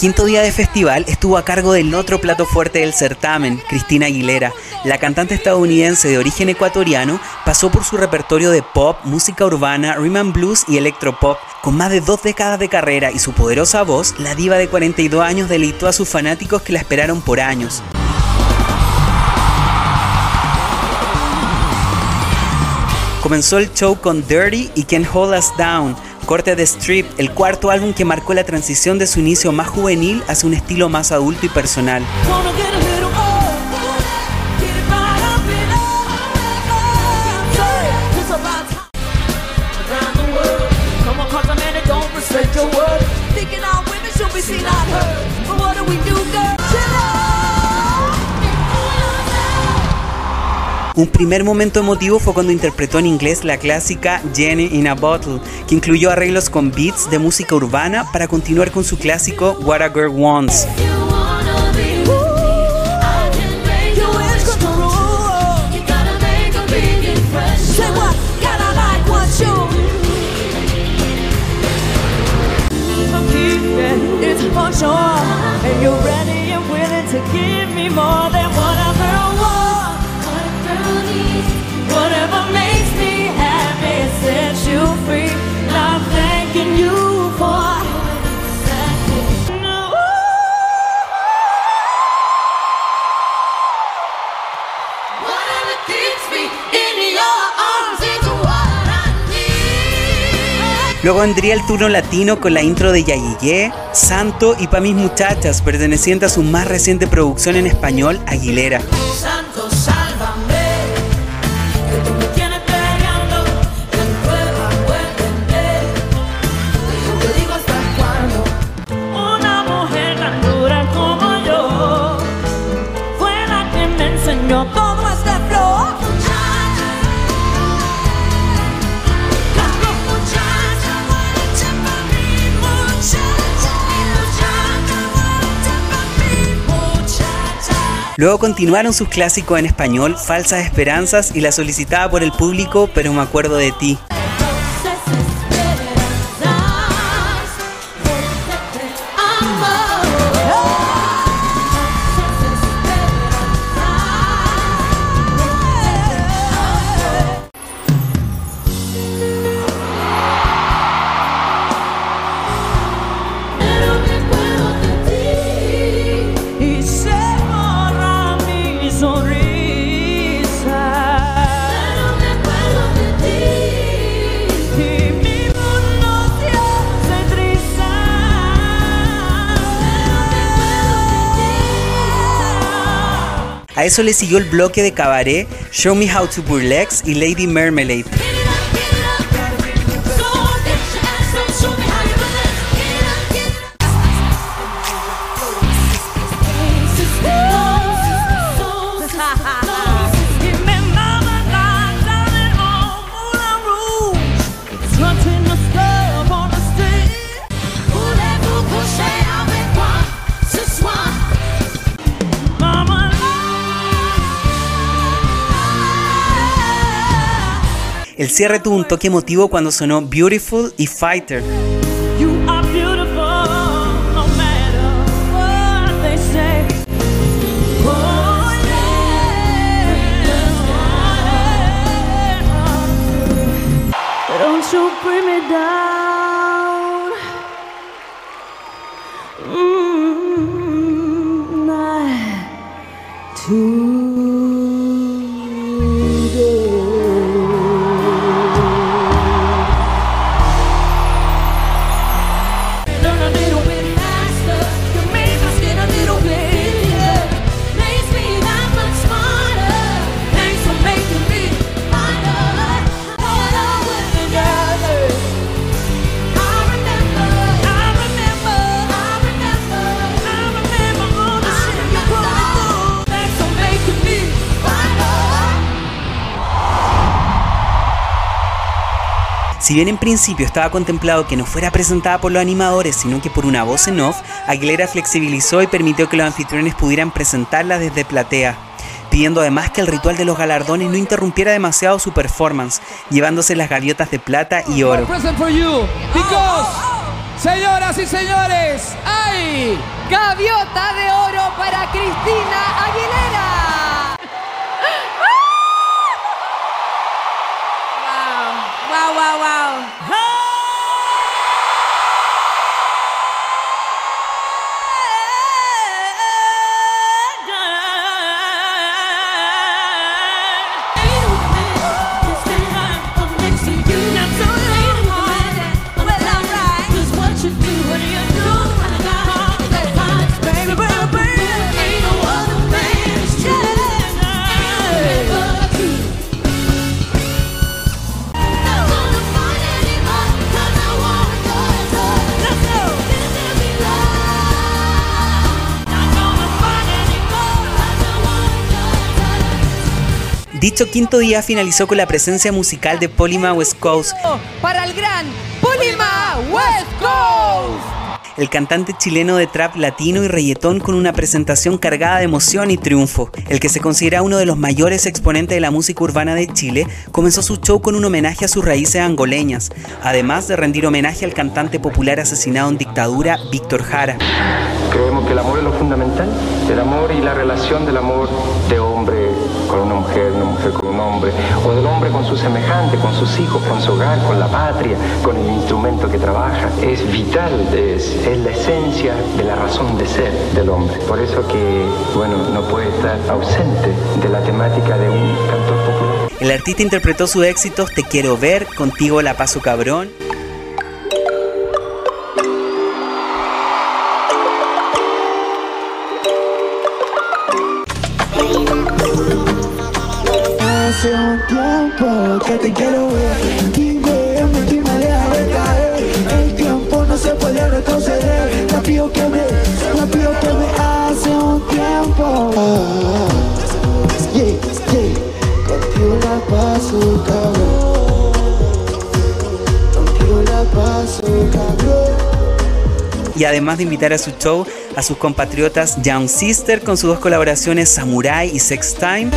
quinto día de festival estuvo a cargo del otro plato fuerte del certamen, Cristina Aguilera. La cantante estadounidense de origen ecuatoriano pasó por su repertorio de pop, música urbana, rhythm and blues y electropop. Con más de dos décadas de carrera y su poderosa voz, la diva de 42 años deleitó a sus fanáticos que la esperaron por años. Comenzó el show con Dirty y Can't Hold Us Down, corte de Strip, el cuarto álbum que marcó la transición de su inicio más juvenil hacia un estilo más adulto y personal. Un primer momento emotivo fue cuando interpretó en inglés la clásica Jenny in a Bottle, que incluyó arreglos con beats de música urbana para continuar con su clásico What a Girl Wants. Luego vendría el turno latino con la intro de Yayiyé, Santo y Pa' mis muchachas, perteneciente a su más reciente producción en español, Aguilera. Luego continuaron sus clásicos en español, Falsas Esperanzas y la solicitada por el público, pero me acuerdo de ti. A eso le siguió el bloque de cabaret Show Me How to Burlex y Lady Marmalade. Cierre tuvo un toque emotivo cuando sonó Beautiful y Fighter. Si bien en principio estaba contemplado que no fuera presentada por los animadores, sino que por una voz en off, Aguilera flexibilizó y permitió que los anfitriones pudieran presentarla desde platea, pidiendo además que el ritual de los galardones no interrumpiera demasiado su performance, llevándose las gaviotas de plata y oro. Señoras y señores, hay gaviota de oro para Cristina Aguilera. Wow, wow, wow, Dicho quinto día finalizó con la presencia musical de Polima West Coast. Para el gran Polima West Coast. El cantante chileno de trap latino y reggaetón con una presentación cargada de emoción y triunfo. El que se considera uno de los mayores exponentes de la música urbana de Chile, comenzó su show con un homenaje a sus raíces angoleñas, además de rendir homenaje al cantante popular asesinado en dictadura, Víctor Jara. Creemos que el amor es lo fundamental, el amor y la relación del amor de hombre con una mujer, una mujer con un hombre, o del hombre con su semejante, con sus hijos, con su hogar, con la patria, con el instrumento que trabaja, es vital, es, es la esencia de la razón de ser del hombre. Por eso que, bueno, no puede estar ausente de la temática de un cantor popular. El artista interpretó sus éxitos Te quiero ver, Contigo la paso cabrón. Hace un tiempo que te quiero ver. Dime, mentira, deja de caer. El tiempo no se puede retroceder. Rápido que me, rápido que me Hace un tiempo. Ah, yeah, yeah. Contigo la paso, cabrón. Contigo la paso, cabrón. Y además de invitar a su show a sus compatriotas Young Sister con sus dos colaboraciones Samurai y Sex Time.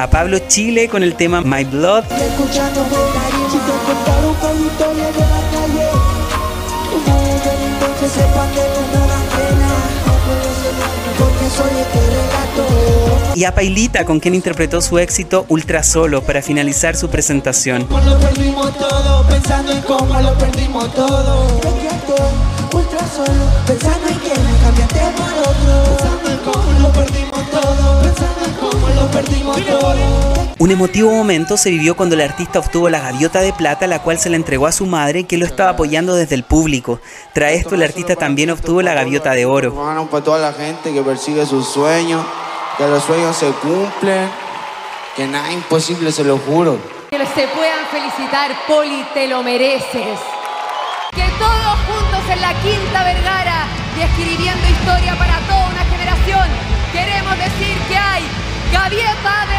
A Pablo Chile con el tema My Blood. Y a Pailita, con quien interpretó su éxito Ultra Solo para finalizar su presentación. Lo perdimos todo, pensando en cómo lo perdimos todo. Ultra solo, pensando en que me cambiaste por otro. Pensando en cómo lo perdimos todo, pensando en cómo lo perdimos todo. Un emotivo momento se vivió cuando el artista obtuvo la gaviota de plata, la cual se la entregó a su madre, que lo estaba apoyando desde el público. Tras esto, el artista también obtuvo la gaviota de oro. Hermano, para toda la gente que persigue sus sueños, que los sueños se cumplen, que nada es imposible, se lo juro. Que se puedan felicitar, Poli, te lo mereces. Que todos juntos en la Quinta Vergara y escribiendo historia para toda una generación, queremos decir que hay gaviota de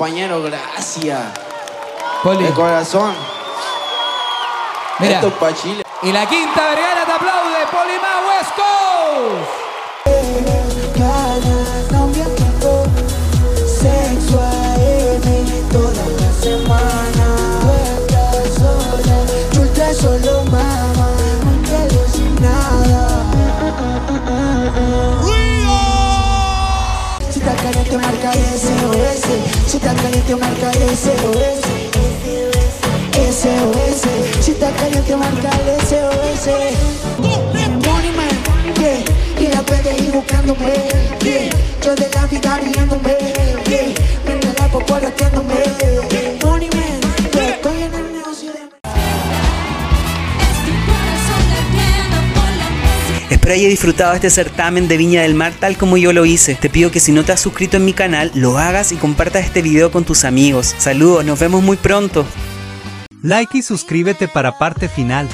Compañero, gracias. Poli. De corazón. Mira. Esto es pa' Chile. Y la quinta vergara te aplaude, Polima West Coast. Caliente marca SOS. SOS, si está caliente marca el SOS. Money man, yeah, y la puedes ir buscándome, yeah. Yo de la vida riéndome, yeah. Me la poco rateándome, Espero haya disfrutado este certamen de Viña del Mar tal como yo lo hice. Te pido que si no te has suscrito en mi canal, lo hagas y compartas este video con tus amigos. Saludos, nos vemos muy pronto. Like y suscríbete para parte final.